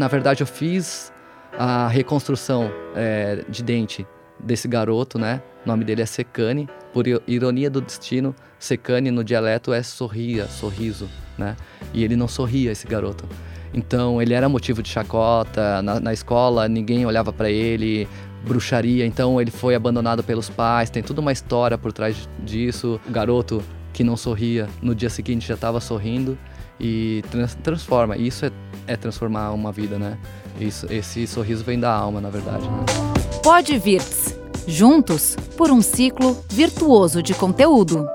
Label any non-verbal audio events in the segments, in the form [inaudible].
Na verdade, eu fiz a reconstrução é, de dente desse garoto, né? O nome dele é Secane. Por ironia do destino, Secane no dialeto é sorria, sorriso, né? E ele não sorria, esse garoto. Então ele era motivo de chacota na, na escola, ninguém olhava para ele, bruxaria. Então ele foi abandonado pelos pais. Tem toda uma história por trás disso. O garoto que não sorria, no dia seguinte já estava sorrindo e trans transforma. Isso é, é, transformar uma vida, né? Isso, esse sorriso vem da alma, na verdade. Né? Pode Virts. Juntos por um ciclo virtuoso de conteúdo.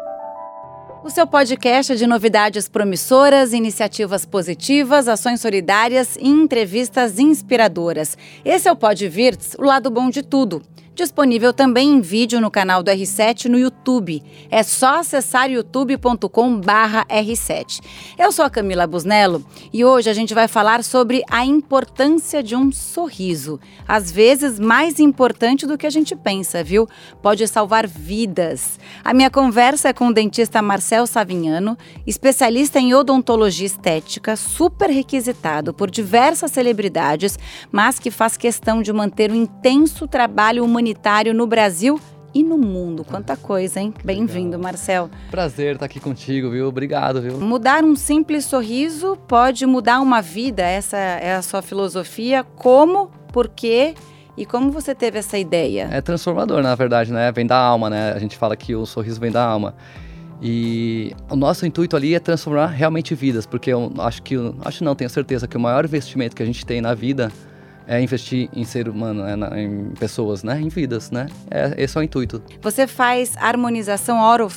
O seu podcast é de novidades promissoras, iniciativas positivas, ações solidárias e entrevistas inspiradoras. Esse é o Pod Virts, o lado bom de tudo. Disponível também em vídeo no canal do R7 no YouTube. É só acessar youtube.com/r7. Eu sou a Camila Busnello e hoje a gente vai falar sobre a importância de um sorriso. Às vezes mais importante do que a gente pensa, viu? Pode salvar vidas. A minha conversa é com o dentista Marcel Savignano, especialista em odontologia estética, super requisitado por diversas celebridades, mas que faz questão de manter um intenso trabalho humanitário humanitário no Brasil e no mundo. Quanta coisa, hein? Bem-vindo, Marcel. Prazer estar aqui contigo, viu? Obrigado, viu? Mudar um simples sorriso pode mudar uma vida. Essa é a sua filosofia. Como? Por quê? E como você teve essa ideia? É transformador, na verdade, né? Vem da alma, né? A gente fala que o sorriso vem da alma. E o nosso intuito ali é transformar realmente vidas, porque eu acho que, acho não, tenho certeza que o maior investimento que a gente tem na vida é investir em ser humano, né, em pessoas, né, em vidas, né? É, esse é o intuito. Você faz harmonização oro,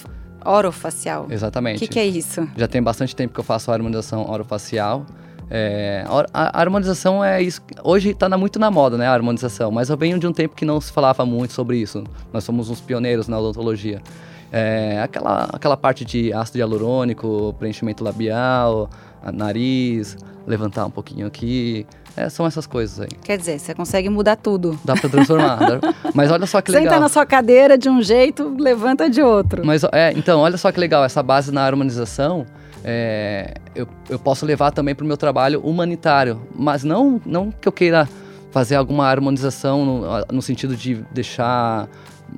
orofacial. Exatamente. O que, que, é isso? Já tem bastante tempo que eu faço harmonização orofacial. É, a, a, harmonização é isso. Hoje está muito na moda, né? A harmonização, mas eu venho de um tempo que não se falava muito sobre isso. Nós somos uns pioneiros na odontologia. É, aquela, aquela parte de ácido hialurônico, preenchimento labial, nariz, levantar um pouquinho aqui, é, são essas coisas aí. Quer dizer, você consegue mudar tudo. Dá pra transformar. [laughs] Mas olha só que legal. Senta na sua cadeira de um jeito, levanta de outro. Mas é, então, olha só que legal. Essa base na harmonização, é, eu, eu posso levar também para o meu trabalho humanitário. Mas não, não que eu queira fazer alguma harmonização no, no sentido de deixar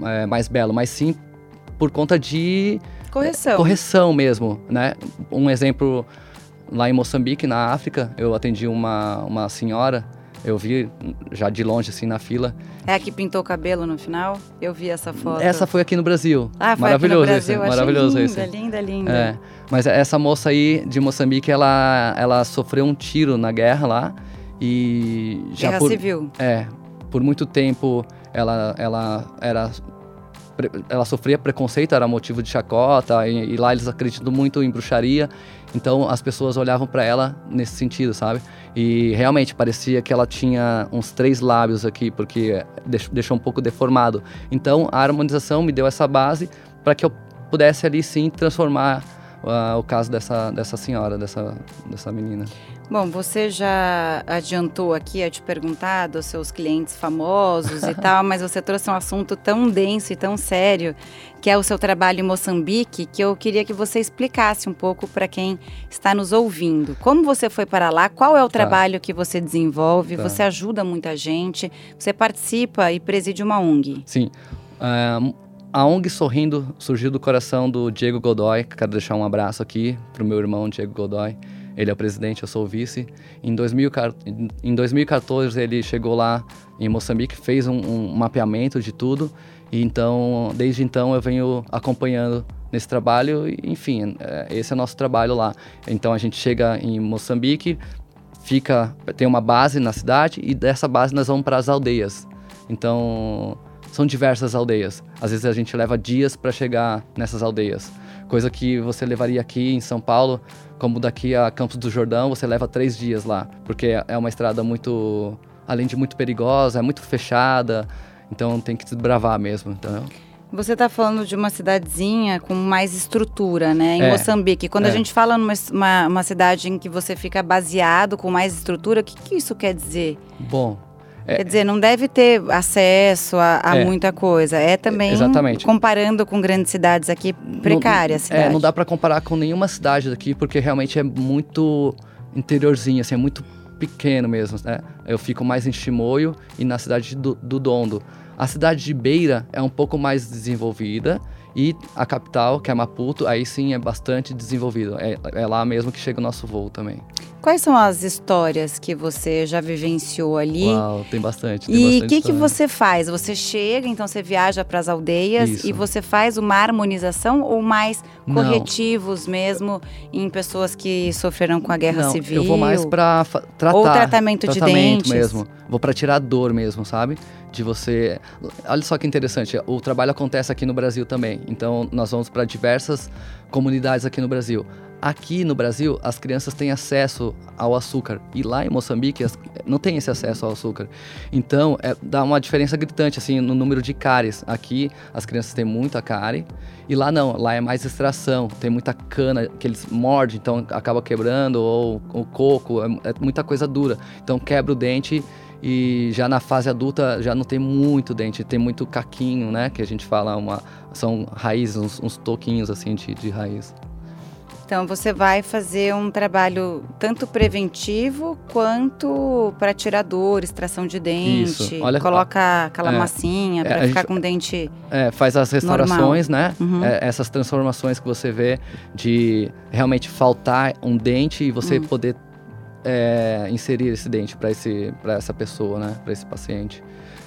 é, mais belo, mas sim por conta de correção, correção mesmo, né? Um exemplo lá em Moçambique, na África, eu atendi uma, uma senhora, eu vi já de longe, assim, na fila. É a que pintou o cabelo no final? Eu vi essa foto. Essa foi aqui no Brasil. Ah, foi maravilhoso aqui no Brasil. Esse, maravilhoso linda, esse. linda, linda. É, mas essa moça aí de Moçambique, ela, ela sofreu um tiro na guerra lá e já guerra por, civil. É, por muito tempo ela, ela era ela sofria preconceito, era motivo de chacota, e, e lá eles acreditam muito em bruxaria, então as pessoas olhavam para ela nesse sentido, sabe? E realmente parecia que ela tinha uns três lábios aqui, porque deixou um pouco deformado. Então a harmonização me deu essa base para que eu pudesse ali sim transformar uh, o caso dessa, dessa senhora, dessa, dessa menina. Bom, você já adiantou aqui a te perguntar dos seus clientes famosos e [laughs] tal, mas você trouxe um assunto tão denso e tão sério, que é o seu trabalho em Moçambique, que eu queria que você explicasse um pouco para quem está nos ouvindo. Como você foi para lá? Qual é o tá. trabalho que você desenvolve? Tá. Você ajuda muita gente? Você participa e preside uma ONG? Sim. Uh, a ONG Sorrindo surgiu do coração do Diego Godoy. Quero deixar um abraço aqui para o meu irmão Diego Godoy ele é o presidente, eu sou o vice. Em, 2000, em 2014 ele chegou lá em Moçambique, fez um, um mapeamento de tudo. E então, desde então eu venho acompanhando nesse trabalho. E, enfim, é, esse é o nosso trabalho lá. Então a gente chega em Moçambique, fica, tem uma base na cidade e dessa base nós vamos para as aldeias. Então são diversas aldeias. Às vezes a gente leva dias para chegar nessas aldeias, coisa que você levaria aqui em São Paulo como daqui a Campos do Jordão, você leva três dias lá, porque é uma estrada muito, além de muito perigosa, é muito fechada, então tem que desbravar mesmo, entendeu? Você está falando de uma cidadezinha com mais estrutura, né? Em é, Moçambique. Quando é. a gente fala numa uma, uma cidade em que você fica baseado com mais estrutura, o que, que isso quer dizer? Bom, é, Quer dizer, não deve ter acesso a, a é, muita coisa. É também exatamente. comparando com grandes cidades aqui precárias. Não, é, não dá para comparar com nenhuma cidade daqui, porque realmente é muito interiorzinho, assim, é muito pequeno mesmo, né? Eu fico mais em Chimoio e na cidade do, do Dondo. A cidade de Beira é um pouco mais desenvolvida e a capital, que é Maputo, aí sim é bastante desenvolvido. É, é lá mesmo que chega o nosso voo também. Quais são as histórias que você já vivenciou ali? Uau, tem bastante. Tem e o que, que você faz? Você chega, então você viaja para as aldeias Isso. e você faz uma harmonização ou mais Não. corretivos mesmo em pessoas que sofreram com a guerra Não, civil? eu vou mais pra fa- tratar. Ou tratamento de dentes. mesmo. Vou pra tirar dor mesmo, sabe? De você. Olha só que interessante. O trabalho acontece aqui no Brasil também. Então nós vamos para diversas comunidades aqui no Brasil. Aqui no Brasil, as crianças têm acesso ao açúcar. E lá em Moçambique, não tem esse acesso ao açúcar. Então, é, dá uma diferença gritante, assim, no número de cáries. Aqui, as crianças têm muita cárie. E lá não, lá é mais extração. Tem muita cana que eles mordem, então acaba quebrando. Ou o coco, é, é muita coisa dura. Então, quebra o dente e já na fase adulta já não tem muito dente. Tem muito caquinho, né? Que a gente fala, uma, são raízes, uns, uns toquinhos, assim, de, de raiz. Então você vai fazer um trabalho tanto preventivo quanto para tirar dor, extração de dente. Isso. Olha- coloca aquela é. massinha É, para a ficar gente- com o dente. É, faz as restaurações, né? Uhum. É, essas transformações que você vê de realmente faltar um dente e você Hum. poder é, inserir esse dente para esse, para essa pessoa, né? Para esse paciente.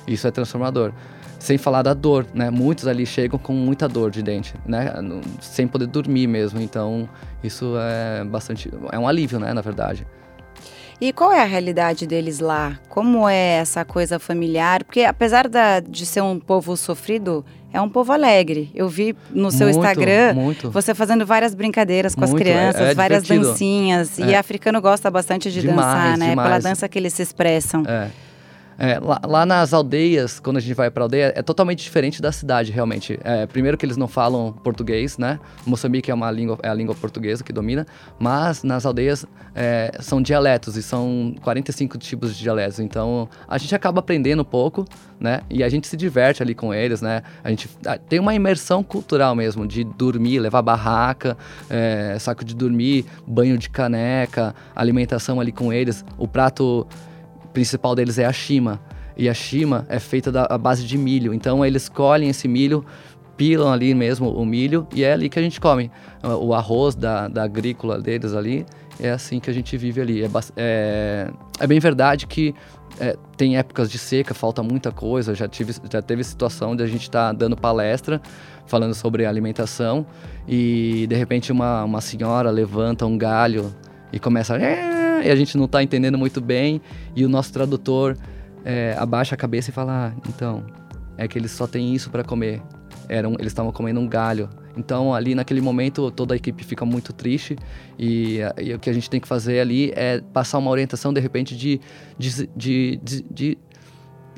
Isso é transformador. Sem falar da dor, né? Muitos ali chegam com muita dor de dente, né? Sem poder dormir mesmo. Então, isso é bastante. É um alívio, né? Na verdade. E qual é a realidade deles lá? Como é essa coisa familiar? Porque apesar da- de ser um povo sofrido, é um povo alegre. Eu vi no seu Muito, Instagram Muito. você fazendo várias brincadeiras com as Muito, é- crianças, é várias divertido. dancinhas. E É. africano gosta bastante de Demais, dançar, né? Pela demais. dança que eles se expressam. É. É, lá, lá nas aldeias, quando a gente vai pra aldeia, é totalmente diferente da cidade, realmente. É, primeiro que eles não falam português, né? Moçambique é, uma língua, é a língua portuguesa que domina, mas nas aldeias é, são dialetos, e são 45 tipos de dialetos. Então, a gente acaba aprendendo um pouco, né? E a gente se diverte ali com eles, né? A gente tem uma imersão cultural mesmo, de dormir, levar barraca, é, saco de dormir, banho de caneca, alimentação ali com eles. O prato principal deles é a shima. E a shima é feita da base de milho. Então eles colhem esse milho, pilam ali mesmo o milho e é ali que a gente come. O arroz da, da agrícola deles ali é assim que a gente vive ali. É, é, é bem verdade que é, tem épocas de seca, falta muita coisa. Já, tive, já teve situação de a gente estar dando palestra falando sobre alimentação e de repente uma, uma senhora levanta um galho e começa a... E a gente não está entendendo muito bem e o nosso tradutor é, abaixa a cabeça e fala: ah, então, é que eles só têm isso para comer. Eram, eles estavam comendo um galho. Então, ali naquele momento, toda a equipe fica muito triste e, e o que a gente tem que fazer ali é passar uma orientação, de repente, de, de, de, de, de,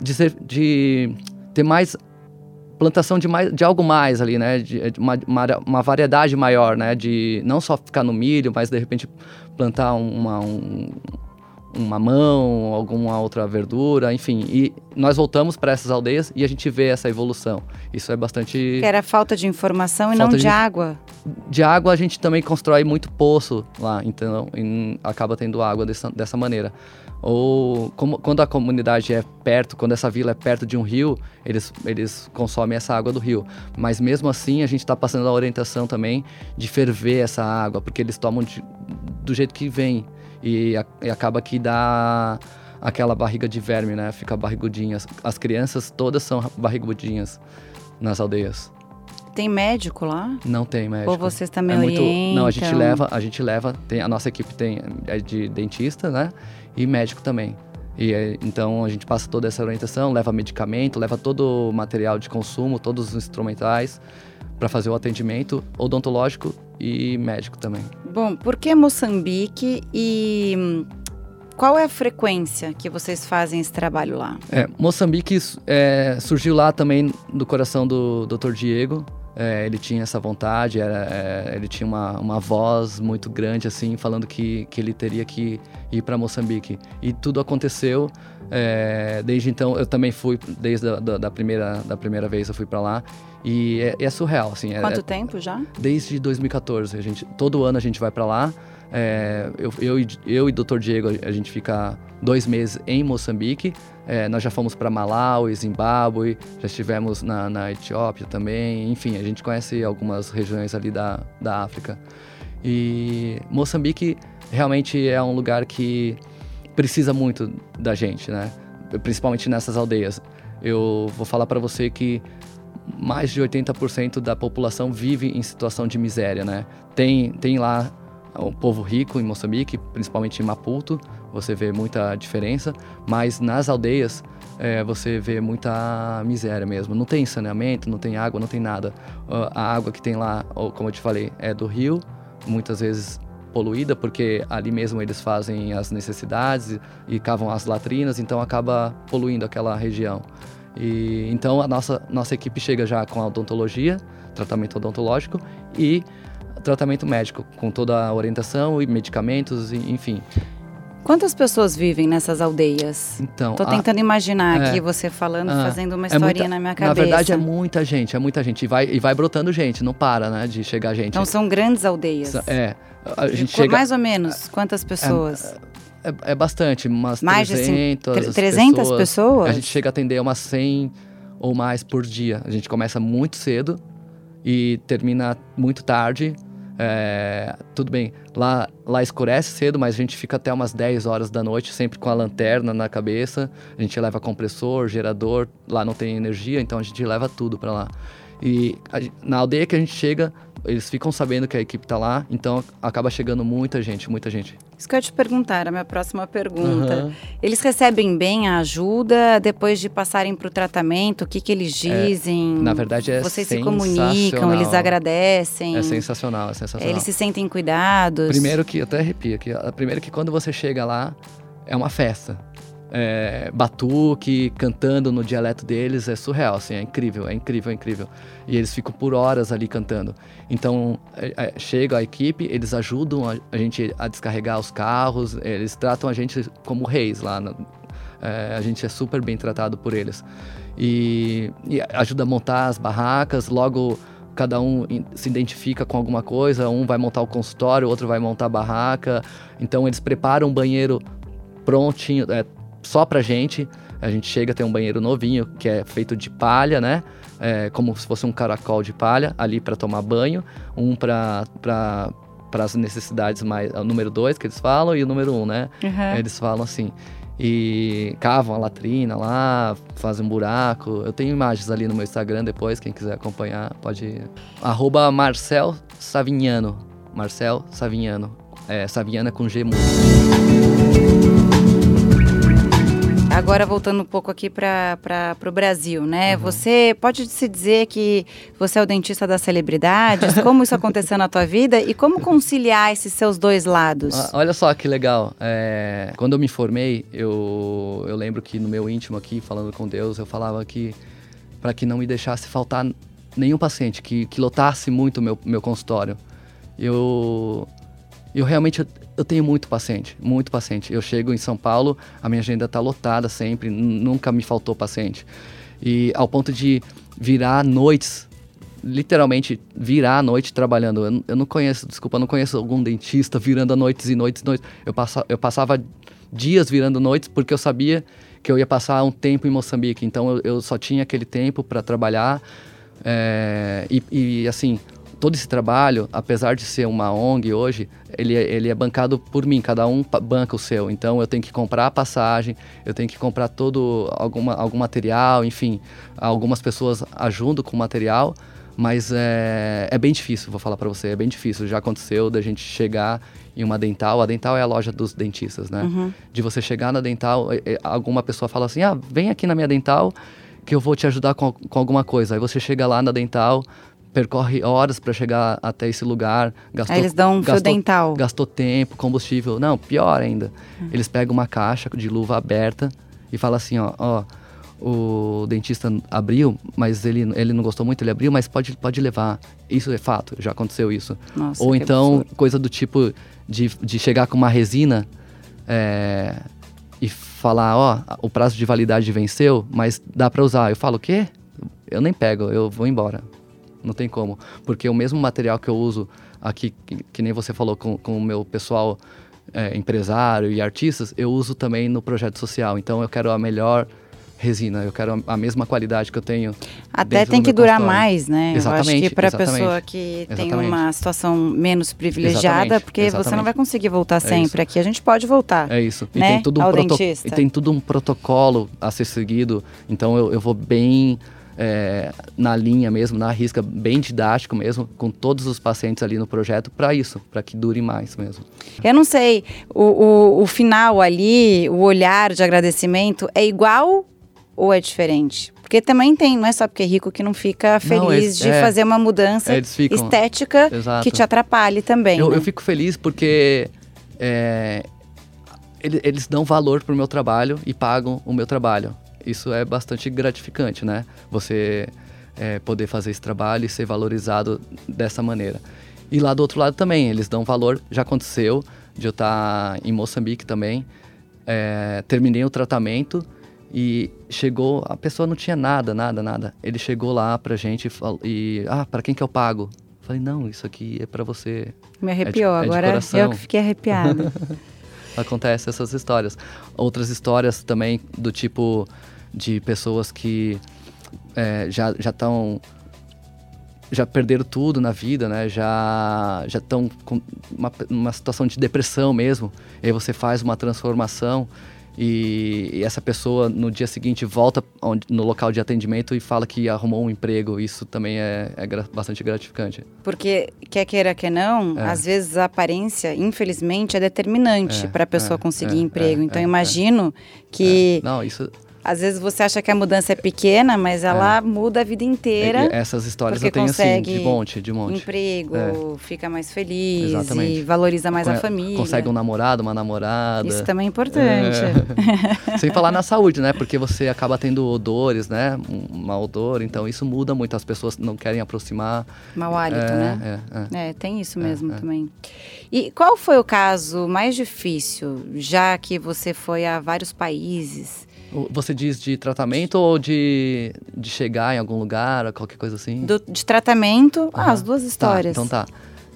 de, de ter mais plantação de, mais, de algo mais ali, né? De, de uma, uma, uma variedade maior, né? De não só ficar no milho, mas de repente plantar uma, um, um mamão, alguma outra verdura, enfim. E nós voltamos para essas aldeias e a gente vê essa evolução. Isso é bastante. Que era falta de informação e não Falta de, de- água. De água a gente também constrói muito poço lá, então em- acaba tendo água dessa, dessa maneira. Ou como- quando a comunidade é perto, quando essa vila é perto de um rio, eles, eles consomem essa água do rio. Mas mesmo assim a gente está passando a orientação também de ferver essa água, porque eles tomam de- do jeito que vem e, a- e acaba que dá aquela barriga de verme, né? Fica barrigudinha. As, as crianças todas são barrigudinhas nas aldeias. Tem médico lá? Não tem médico. Ou vocês também É muito, orientam? não, a gente leva, a gente leva, tem a nossa equipe tem é de dentista, né? E médico também. E é, então a gente passa toda essa orientação, leva medicamento, leva todo o material de consumo, todos os instrumentais para fazer o atendimento odontológico e médico também. Bom, por que Moçambique e qual é a frequência que vocês fazem esse trabalho lá? É, Moçambique é, surgiu lá também do coração do Dr. Diego. É, ele tinha essa vontade, era, é, ele tinha uma, uma voz muito grande, assim, falando que, que ele teria que ir para Moçambique. E tudo aconteceu. é, desde então, eu também fui, desde a da, da primeira, da primeira vez eu fui para lá. E é, é surreal, assim. é- Quanto é- tempo já? Desde 2014, a gente, todo ano a gente vai para lá. É, eu, eu, eu e o Dr. Diego, a gente fica dois meses em Moçambique. É, nós já fomos para Malawi, Zimbábue, já estivemos na, na, Etiópia também. Enfim, a gente conhece algumas regiões ali da, da África. E Moçambique realmente é um lugar que precisa muito da gente, né? Principalmente nessas aldeias. Eu vou falar para você que mais de 80% da população vive em situação de miséria, né? Tem, tem lá um povo rico em Moçambique, principalmente em Maputo, você vê muita diferença, mas nas aldeias é, você vê muita miséria mesmo. Não tem saneamento, não tem água, não tem nada. A água que tem lá, como eu te falei, é do rio, muitas vezes poluída, porque ali mesmo eles fazem as necessidades e cavam as latrinas, então acaba poluindo aquela região. E então a nossa nossa equipe chega já com a odontologia, tratamento odontológico e tratamento médico, com toda a orientação e medicamentos, e, enfim. Quantas pessoas vivem nessas aldeias? Então, tô tentando a, imaginar é, aqui você falando, a, fazendo uma historinha é muita, na minha cabeça. Na verdade é muita gente, é muita gente e vai e vai brotando gente, não para, né, de chegar gente. Então são grandes aldeias. É. A gente chega mais ou menos quantas pessoas? É, é, é bastante, umas mais 300, de 300 pessoas. pessoas. A gente chega a atender umas 100 ou mais por dia. A gente começa muito cedo e termina muito tarde. É, tudo bem, lá, lá escurece cedo, mas a gente fica até umas 10 horas da noite, sempre com a lanterna na cabeça. A gente leva compressor, gerador, lá não tem energia, então a gente leva tudo para lá. E a, na aldeia que a gente chega, eles ficam sabendo que a equipe está lá, então acaba chegando muita gente, muita gente. Isso que eu ia te perguntar, a minha próxima pergunta. Uhum. Eles recebem bem a ajuda depois de passarem para o tratamento? O que, que eles dizem? É, na verdade é Vocês se comunicam, eles agradecem? É sensacional, é sensacional. Eles se sentem cuidados? Primeiro que, até arrepia, que, primeiro que quando você chega lá, é uma festa é, batuque, cantando no dialeto deles, é surreal, assim, é incrível, é incrível, é incrível. E eles ficam por horas ali cantando. Então, é, é, chega a equipe, eles ajudam a, a, gente a descarregar os carros, eles tratam a gente como reis lá. É, a gente é super bem tratado por eles. E, e ajuda a montar as barracas, logo cada um se identifica com alguma coisa, um vai montar o consultório, outro vai montar a barraca. Então eles preparam um banheiro prontinho, é, só pra gente. A gente chega, tem um banheiro novinho que é feito de palha, né? É, como se fosse um caracol de palha ali para tomar banho, um para para as necessidades mais o número dois que eles falam e o número um, né? Uhum. Eles falam assim e cavam a latrina lá, fazem um buraco. Eu tenho imagens ali no meu Instagram depois, quem quiser acompanhar pode ir. Arroba Marcel Savignano. Marcel Savignano. É, Savignana com G Agora voltando um pouco aqui para o Brasil, né? Uhum. Você pode se dizer que você é o dentista das celebridades? [laughs] Como isso aconteceu na tua vida e como conciliar esses seus dois lados? Ah, olha só que legal. É, quando eu me formei, eu, eu lembro que no meu íntimo aqui, falando com Deus, eu falava que para que não me deixasse faltar nenhum paciente, que, que lotasse muito o meu, meu consultório. Eu, eu realmente eu tenho muito paciente, muito paciente. Eu chego em São Paulo, a minha agenda está lotada sempre, nunca me faltou paciente. E ao ponto de virar noites, literalmente virar a noite trabalhando. Eu, eu não conheço, desculpa, eu não conheço algum dentista virando a noites e noites e noites. Eu, passa, eu passava dias virando noites porque eu sabia que eu ia passar um tempo em Moçambique. Então eu, eu só tinha aquele tempo para trabalhar. É, e, e assim, todo esse trabalho, apesar de ser uma ONG hoje, ele, é, ele é bancado por mim, cada um banca o seu. Então eu tenho que comprar a passagem, eu tenho que comprar todo alguma, algum material, enfim, algumas pessoas ajudam com o material, mas é, é bem difícil, vou falar para você, é bem difícil. Já aconteceu da gente chegar em uma dental, a dental é a loja dos dentistas, né? Uhum. De você chegar na dental, alguma pessoa fala assim, ah, vem aqui na minha dental que eu vou te ajudar com, com alguma coisa. Aí você chega lá na dental, percorre horas para chegar até esse lugar. Gastou, Aí eles dão um gastou, fio dental. Gastou tempo, combustível. Não, pior ainda. Uhum. Eles pegam uma caixa de luva aberta e falam assim, ó, ó, o dentista abriu, mas ele, ele não gostou muito, ele abriu, mas pode, pode levar. Isso é fato, já aconteceu isso. Nossa, Ou então, absurdo. coisa do tipo de, de chegar com uma resina é, e falar, ó, o prazo de validade venceu, mas dá para usar. Eu falo, o quê? Eu nem pego, eu vou embora não tem como. Porque o mesmo material que eu uso aqui, que, que nem você falou com, com o meu pessoal é, empresário e artistas, eu uso também no projeto social. Então eu quero a melhor resina, eu quero a mesma qualidade que eu tenho. Até tem que durar consultório. mais, né? Exatamente, eu acho que para a exatamente. pessoa que tem Exatamente. uma situação menos privilegiada, Exatamente, porque você não exatamente. vai conseguir voltar isso. sempre. Aqui a gente pode voltar. É isso. E Né? tem tudo um proto- e tem tudo um protocolo a ser seguido. Então eu, eu vou bem é, na linha mesmo, na risca, bem didático mesmo, com todos os pacientes ali no projeto para isso, para que dure mais mesmo. Eu não sei, o, o, o final ali, o olhar de agradecimento é igual ou é diferente? Porque também tem, não é só porque é rico que não fica feliz eles- de é. fazer uma mudança eles ficam- estética Exato. que te atrapalhe também. Eu, né? eu fico feliz porque é, ele- eles dão valor pro meu trabalho e pagam o meu trabalho. Isso é bastante gratificante, né? Você é, poder fazer esse trabalho e ser valorizado dessa maneira. E lá do outro lado também, eles dão valor. Já aconteceu de eu estar em Moçambique também. é, terminei o tratamento e chegou, a pessoa não tinha nada, nada, nada. Ele chegou lá pra gente e, falou, e ah, para quem que eu pago? Falei, não, isso aqui é para você. Me arrepiou, é de agora coração. eu que fiquei arrepiada. [laughs] Acontece essas histórias. Outras histórias também do tipo de pessoas que é, já já estão já perderam tudo na vida, né? Já já estão com uma, uma situação de depressão mesmo. E aí você faz uma transformação e, e essa pessoa no dia seguinte volta onde- no local de atendimento e fala que arrumou um emprego. Isso também é, é gra- bastante gratificante. Porque, quer queira, quer não, É. às vezes a aparência, infelizmente, é determinante É, para a pessoa é, conseguir é, emprego. é, então, imagino que, Não, isso às vezes, você acha que a mudança é pequena, mas ela muda a vida inteira. e- e essas histórias eu tenho assim, de monte, de monte. Emprego, fica mais feliz e Exatamente. valoriza mais a Con- família. Consegue um namorado, uma namorada. Isso também é importante. É. [laughs] Sem falar na saúde, né? Porque você acaba tendo odores, né? Um mau odor, então isso muda muito. As pessoas não querem aproximar. Mau hálito, é, né? É, é. É, tem isso mesmo é. também. E qual foi o caso mais difícil, já que você foi a vários países? Você diz de tratamento ou de, de chegar em algum lugar, qualquer coisa assim? Do- de tratamento, ah, as duas histórias. Tá, então tá.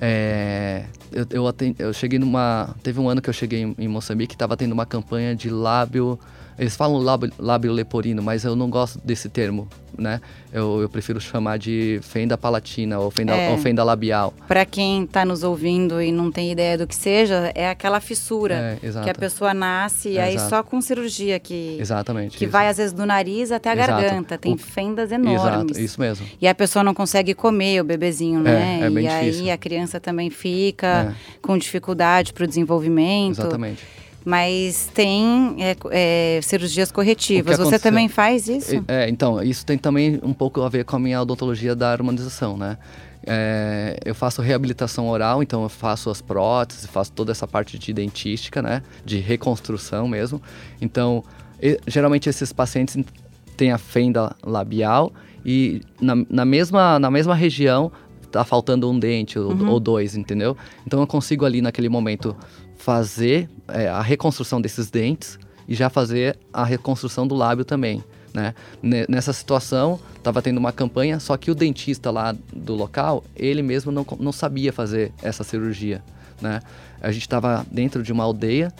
É, eu, eu, aten- eu cheguei numa. Teve um ano que eu cheguei em, em Moçambique e estava tendo uma campanha de lábio. Eles falam lábio, lábio leporino, mas eu não gosto desse termo, né? Eu, eu prefiro chamar de fenda palatina ou fenda, É. ou fenda labial. Para quem está nos ouvindo e não tem ideia do que seja, é aquela fissura É, que a pessoa nasce e É, aí exato. só com cirurgia que Exatamente. que isso. vai às vezes do nariz até a Exato. garganta, tem O- fendas enormes. Exato, isso mesmo. E a pessoa não consegue comer o bebezinho, né? é bem e aí difícil. a criança também fica É. com dificuldade para o desenvolvimento. Exatamente. Mas tem é, é, cirurgias corretivas. Você aconteceu? também faz isso? É, então, isso tem também um pouco a ver com a minha odontologia da harmonização, né? É, eu faço reabilitação oral, então eu faço as próteses, faço toda essa parte de dentística, né? De reconstrução mesmo. Então, geralmente esses pacientes têm a fenda labial e na, na mesma, na mesma região tá faltando um dente ou, ou dois, entendeu? Então eu consigo ali naquele momento fazer é, a reconstrução desses dentes e já fazer a reconstrução do lábio também, né? Ne- Nessa situação, estava tendo uma campanha, só que o dentista lá do local, ele mesmo não, não sabia fazer essa cirurgia, né? A gente estava dentro de uma aldeia,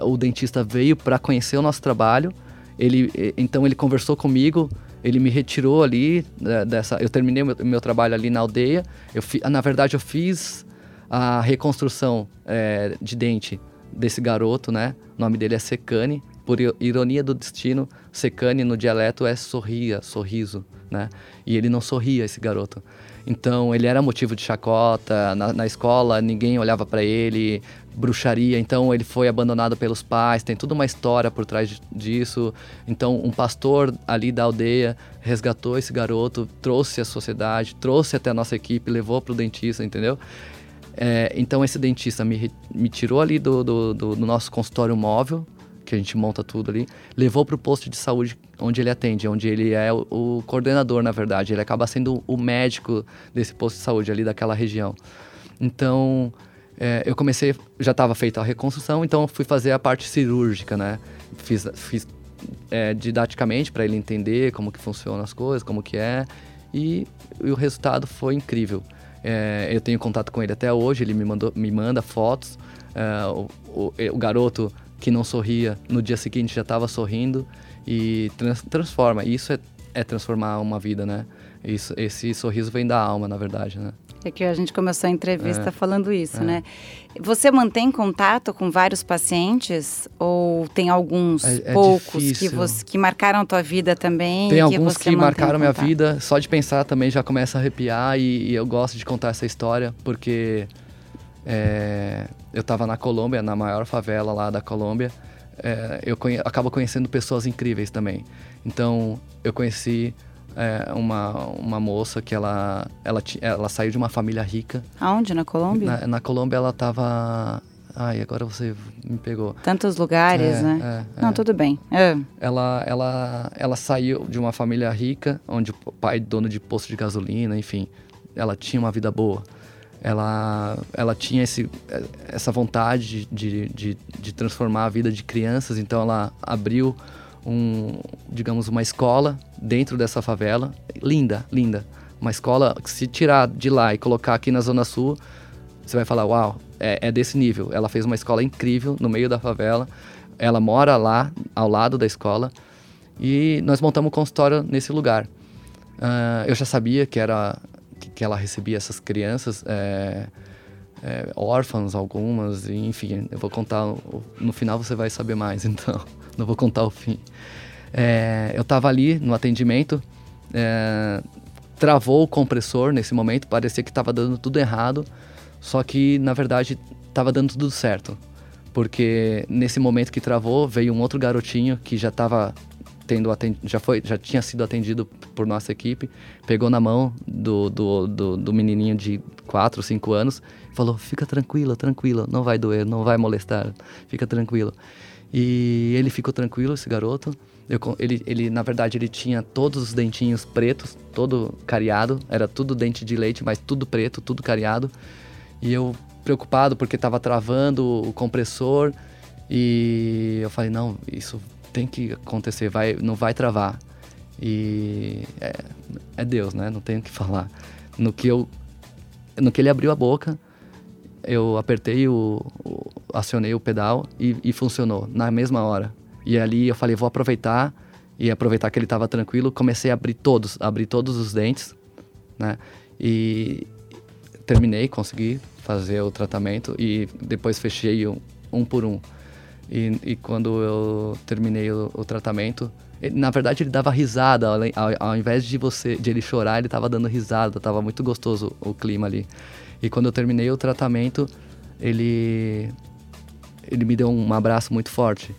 o dentista veio para conhecer o nosso trabalho, ele, então ele conversou comigo, ele me retirou ali né, dessa, eu terminei meu, meu trabalho ali na aldeia, eu fi, na verdade eu fiz a reconstrução é, de dente desse garoto, né? O nome dele é Secane. Por ironia do destino, Secane no dialeto é sorria, sorriso, né? E ele não sorria, esse garoto. Então ele era motivo de chacota na, na escola, ninguém olhava para ele, bruxaria. Então ele foi abandonado pelos pais. Tem toda uma história por trás disso. Então um pastor ali da aldeia resgatou esse garoto, trouxe à sociedade, trouxe até a nossa equipe, levou para o dentista, entendeu? É, então esse dentista me, me tirou ali do, do, do- do nosso consultório móvel, que a gente monta tudo ali, levou para o posto de saúde onde ele atende, onde ele é o, o coordenador, na verdade. Ele acaba sendo o médico desse posto de saúde ali daquela região. Então, é, eu comecei, já estava feita a reconstrução, então fui fazer a parte cirúrgica, né? Fiz, fiz é, didaticamente para ele entender como que funcionam as coisas, como que é. e, e o resultado foi incrível. É, eu tenho contato com ele até hoje, ele me, mandou, me manda fotos. É, o, o, o, garoto que não sorria, no dia seguinte já estava sorrindo e trans, transforma. Isso é, é, transformar uma vida, né? Isso, esse sorriso vem da alma, na verdade, né? É que a gente começou a entrevista é, falando isso, é. né? Você mantém contato com vários pacientes ou tem alguns é, é poucos que, você, que marcaram a tua vida também? Tem que alguns que marcaram minha vida. Só de pensar também já começa a arrepiar e, e eu gosto de contar essa história porque é, eu estava na Colômbia, na maior favela lá da Colômbia. É, eu conhe acabo conhecendo pessoas incríveis também. Então eu conheci é, uma, uma moça que ela, ela, ela saiu de uma família rica. Aonde? Na Colômbia? Na, na Colômbia ela estava Ai, agora você me pegou. Tantos lugares, é, né? É, Não, é. tudo bem. É. Ela, ela, ela saiu de uma família rica, onde o pai é dono de posto de gasolina, enfim, ela tinha uma vida boa. Ela, ela tinha esse, essa vontade de, de, de transformar a vida de crianças, então ela abriu um, digamos, uma escola dentro dessa favela. Linda, linda. Uma escola que se tirar de lá e colocar aqui na Zona Sul, você vai falar, uau, é, é desse nível. Ela fez uma escola incrível no meio da favela. Ela mora lá, ao lado da escola. E nós montamos um consultório nesse lugar. Uh, eu já sabia que era que ela recebia essas crianças é, é, órfãos algumas enfim eu vou contar no final você vai saber mais [laughs] então não vou contar o fim. É, eu estava ali no atendimento, é, travou o compressor nesse momento, parecia que estava dando tudo errado, só que na verdade estava dando tudo certo. Porque nesse momento que travou, veio um outro garotinho que já estava tendo já foi já tinha sido atendido por nossa equipe pegou na mão do, do, do, do menininho de 4, 5 anos falou fica tranquila tranquila não vai doer não vai molestar fica tranquilo e ele ficou tranquilo, esse garoto. Eu, ele, ele, na verdade, ele tinha todos os dentinhos pretos, todo cariado. Era tudo dente de leite, mas tudo preto, tudo cariado. E eu preocupado porque estava travando o compressor. E eu falei, não, isso tem que acontecer, vai, não vai travar. E é, é Deus, né? Não tenho o que falar. No que eu, no que ele abriu a boca, eu apertei o, o acionei o pedal e, e, funcionou na mesma hora. E ali eu falei, vou aproveitar e aproveitar que ele estava tranquilo, comecei a abrir todos, abrir todos os dentes, né? E terminei, consegui fazer o tratamento e depois fechei um, um por um. E, e, quando eu terminei o, o tratamento, na verdade ele dava risada, ao, ao, invés de você de ele chorar, ele estava dando risada, estava muito gostoso o clima ali. E quando eu terminei o tratamento, ele ele me deu um abraço muito forte.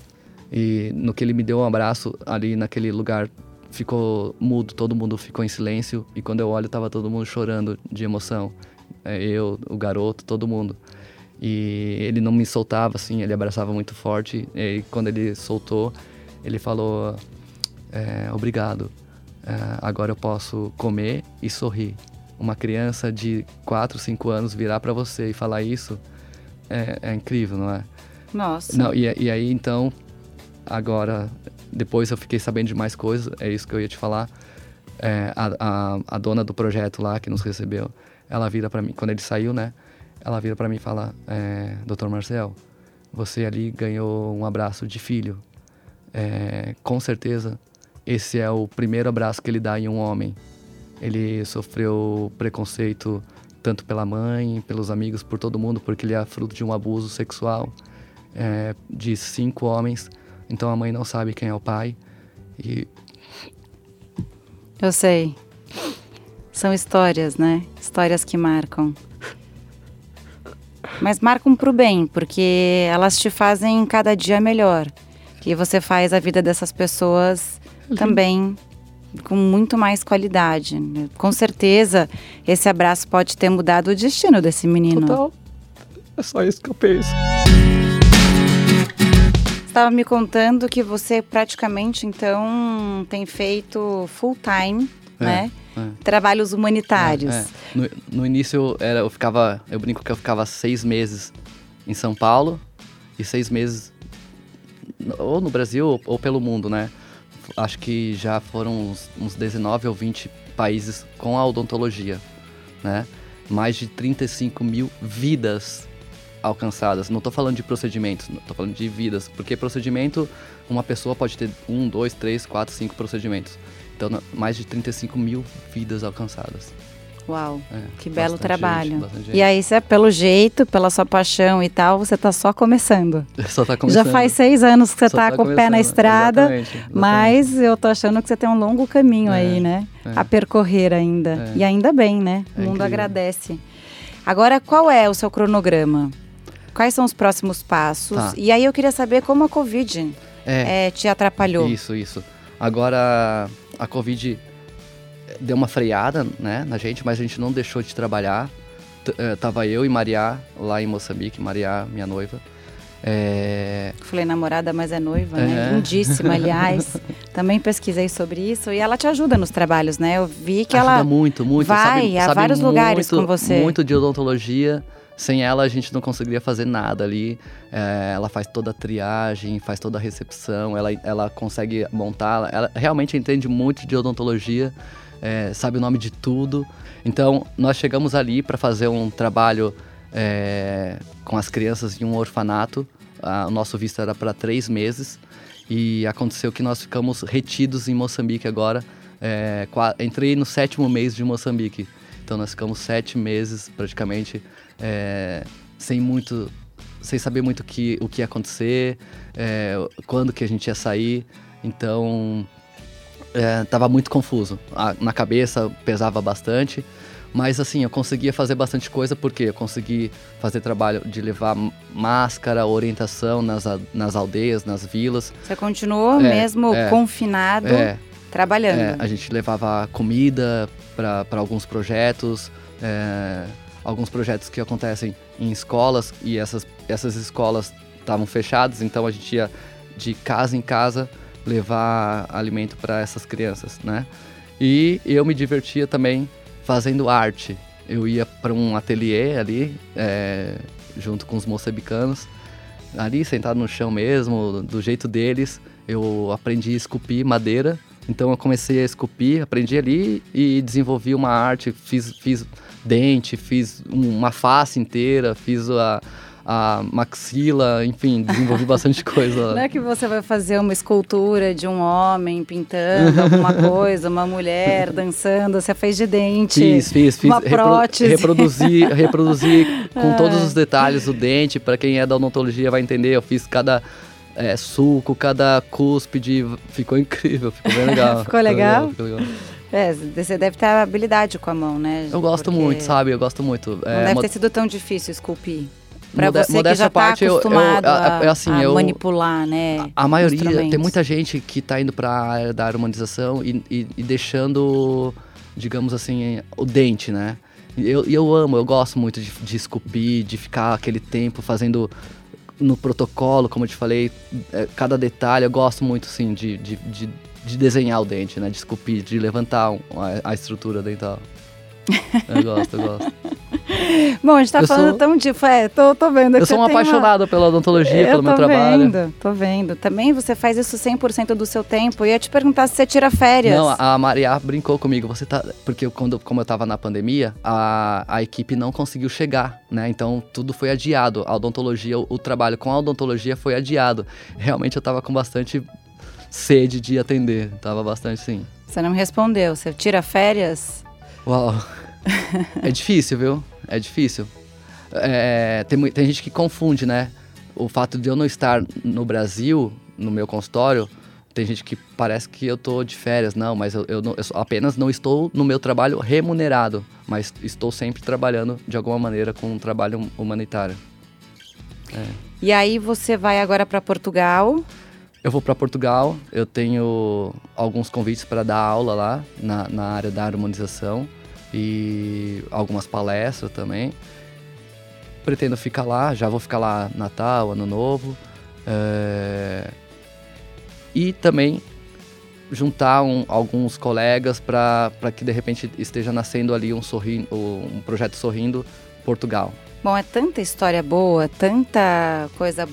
E no que ele me deu um abraço ali naquele lugar ficou mudo, todo mundo ficou em silêncio e quando eu olho tava todo mundo chorando de emoção. É, eu, o garoto, todo mundo. E ele não me soltava assim, ele abraçava muito forte. E quando ele soltou, ele falou: é, "Obrigado. É, agora eu posso comer e sorrir." uma criança de 4, 5 anos virar para você e falar isso é, é, incrível, não é? Nossa. Não, e, e aí então, agora, depois eu fiquei sabendo de mais coisas, é isso que eu ia te falar. É, a, a, a, dona do projeto lá que nos recebeu, ela vira para mim, quando ele saiu, né? Ela vira para mim e fala: é, Doutor Marcel, você ali ganhou um abraço de filho. É, com certeza, esse é o primeiro abraço que ele dá em um homem. Ele sofreu preconceito tanto pela mãe, pelos amigos, por todo mundo, porque ele é fruto de um abuso sexual é, de cinco homens. Então a mãe não sabe quem é o pai. E. Eu sei. São histórias, né? Histórias que marcam. Mas marcam pro bem, porque elas te fazem cada dia melhor. E você faz a vida dessas pessoas também com muito mais qualidade. Com certeza, esse abraço pode ter mudado o destino desse menino. Total. É só isso que eu penso. Estava me contando que você praticamente então tem feito full time, é, né? É. Trabalhos humanitários. É, é. no, no, início eu, era, eu ficava, eu brinco que eu ficava seis meses em São Paulo e seis meses ou no Brasil ou, ou pelo mundo, né? Acho que já foram uns, uns 19 ou 20 países com a odontologia, né? Mais de 35 mil vidas alcançadas. Não estou falando de procedimentos, estou falando de vidas, porque procedimento, uma pessoa pode ter um, dois, três, quatro, cinco procedimentos. Então, mais de 35 mil vidas alcançadas. Uau, é, que belo trabalho. Gente, e aí, você, pelo jeito, pela sua paixão e tal, você está só começando. [laughs] Só tá começando. Já faz seis anos que você está tá com o pé na estrada, exatamente, exatamente. mas eu tô achando que você tem um longo caminho é, aí, né? É. A percorrer ainda. É. E ainda bem, né? O é mundo incrível. agradece. Agora, qual é o seu cronograma? Quais são os próximos passos? Tá. E aí eu queria saber como a Covid é. te atrapalhou. Isso, isso. Agora, a Covid deu uma freada, né, na gente, mas a gente não deixou de trabalhar. T uh, tava eu e Maria lá em Moçambique, Maria, minha noiva. É... Falei namorada, mas é noiva, né? é. né? Lindíssima, aliás. [laughs] Também pesquisei sobre isso e ela te ajuda nos trabalhos, né? Eu vi que ajuda ela muito, muito. vai sabe, a sabe vários muito, lugares com você. Muito de odontologia. Sem ela, a gente não conseguiria fazer nada ali. É, ela faz toda a triagem, faz toda a recepção, ela, ela consegue montar. Ela realmente entende muito de odontologia, é, sabe o nome de tudo. Então, nós chegamos ali para fazer um trabalho é, com as crianças em um orfanato. A, o nosso visto era para três meses. E aconteceu que nós ficamos retidos em Moçambique agora. É, entrei no sétimo mês de Moçambique. Então nós ficamos sete meses praticamente é, sem muito, sem saber muito que, o que ia acontecer, é, quando que a gente ia sair. Então estava é, muito confuso. A, na cabeça pesava bastante. Mas assim, eu conseguia fazer bastante coisa porque eu consegui fazer trabalho de levar máscara, orientação nas, nas aldeias, nas vilas. Você continuou é, mesmo é, confinado? É, trabalhando. É, a gente levava comida para alguns projetos, é, alguns projetos que acontecem em escolas e essas, essas escolas estavam fechadas, então a gente ia de casa em casa levar alimento para essas crianças, né? E eu me divertia também fazendo arte. Eu ia para um ateliê ali, é, junto com os moçambicanos, ali sentado no chão mesmo, do jeito deles. Eu aprendi a esculpir madeira então eu comecei a esculpir, aprendi ali e desenvolvi uma arte, fiz, fiz dente, fiz uma face inteira, fiz a, a maxila, enfim, desenvolvi bastante coisa. Não é que você vai fazer uma escultura de um homem pintando alguma [laughs] coisa, uma mulher dançando, você fez de dente. Fiz, fiz, fiz. Uma prótese. Reproduzi, reproduzi com [laughs] todos os detalhes o dente, para quem é da odontologia vai entender, eu fiz cada é, suco, cada cúspide. Ficou incrível, ficou bem legal. [laughs] ficou legal? Ficou legal, ficou legal. É, você deve ter habilidade com a mão, né? Eu gosto muito, sabe? Eu gosto muito. Não é, deve ter sido tão difícil esculpir. Pra você que já está acostumado eu, eu, a, assim, a eu, manipular, né? A, a maioria, tem muita gente que está indo para a área da harmonização e, e, e, deixando, digamos assim, o dente, né? E eu, eu amo, eu gosto muito de, de esculpir, de ficar aquele tempo fazendo no protocolo, como eu te falei, é, cada detalhe, eu gosto muito, sim, de, de, de, de desenhar o dente, né? De esculpir, de levantar a, a estrutura dental. [laughs] Eu gosto, eu gosto. [laughs] Bom, a gente tá eu falando sou... tão de. É, tô, tô vendo Eu sou um apaixonado uma... pela odontologia, eu pelo meu trabalho. Tô vendo, tô vendo. Também você faz isso 100% do seu tempo. Eu ia te perguntar se você tira férias. Não, a Maria brincou comigo. Você tá. Porque quando, como eu tava na pandemia, a, a equipe não conseguiu chegar, né? Então tudo foi adiado. A odontologia, o, o trabalho com a odontologia foi adiado. Realmente eu tava com bastante sede de atender. Tava bastante sim. Você não me respondeu. Você tira férias? Uau. É difícil, viu? É difícil. É, tem, tem gente que confunde, né? O fato de eu não estar no Brasil, no meu consultório, tem gente que parece que eu tô de férias. Não, mas eu, eu, não, eu apenas não estou no meu trabalho remunerado, mas estou sempre trabalhando de alguma maneira com um trabalho humanitário. É. E aí você vai agora para Portugal? Eu vou para Portugal, eu tenho alguns convites para dar aula lá na, na área da harmonização e algumas palestras também. Pretendo ficar lá, já vou ficar lá Natal, Ano Novo. É... E também juntar um, alguns colegas para que de repente esteja nascendo ali um, sorrindo, um projeto Sorrindo Portugal. Bom, é tanta história boa, tanta coisa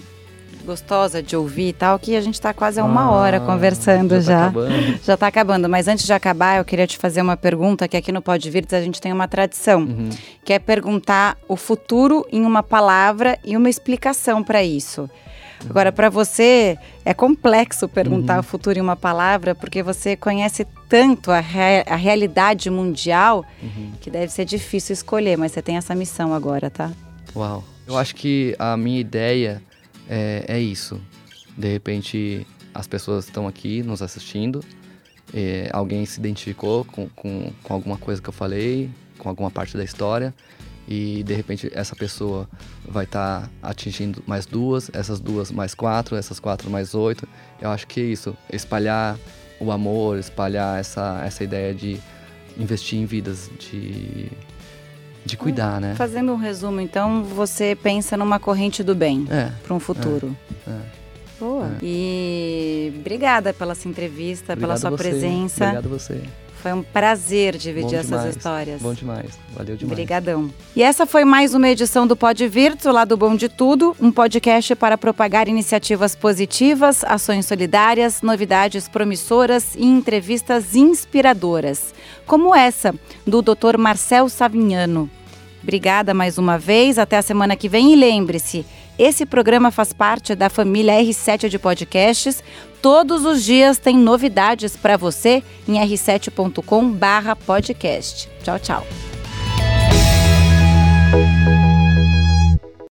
gostosa de ouvir e tal, que a gente está quase há uma ah, hora conversando já. Já. Tá já está acabando. Mas antes de acabar, eu queria te fazer uma pergunta, que aqui no Pode Virtus a gente tem uma tradição, uhum. que é perguntar o futuro em uma palavra e uma explicação para isso. Agora, para você, é complexo perguntar uhum. o futuro em uma palavra, porque você conhece tanto a, re a realidade mundial uhum. que deve ser difícil escolher, mas você tem essa missão agora, tá? Uau. Eu acho que a minha ideia é, é isso. De repente, as pessoas estão aqui nos assistindo, é, alguém se identificou com, com, com alguma coisa que eu falei, com alguma parte da história e de repente essa pessoa vai estar tá atingindo mais duas, essas duas mais quatro, essas quatro mais oito. Eu acho que é isso, espalhar o amor, espalhar essa, essa ideia de investir em vidas, de, de cuidar, né? Fazendo um resumo, então, você pensa numa corrente do bem é, para um futuro. É, é, Boa. É. E obrigada pela sua entrevista, Obrigado pela sua você. presença. Obrigado a você. Foi um prazer dividir essas histórias. Bom demais. Valeu demais. Obrigadão. E essa foi mais uma edição do Pod Virtus, lá do Bom de Tudo, um podcast para propagar iniciativas positivas, ações solidárias, novidades promissoras e entrevistas inspiradoras, como essa do Dr. Marcel Savignano. Obrigada mais uma vez, até a semana que vem e lembre-se, esse programa faz parte da família R7 de podcasts. Todos os dias tem novidades para você em r7.com/podcast. Tchau, tchau.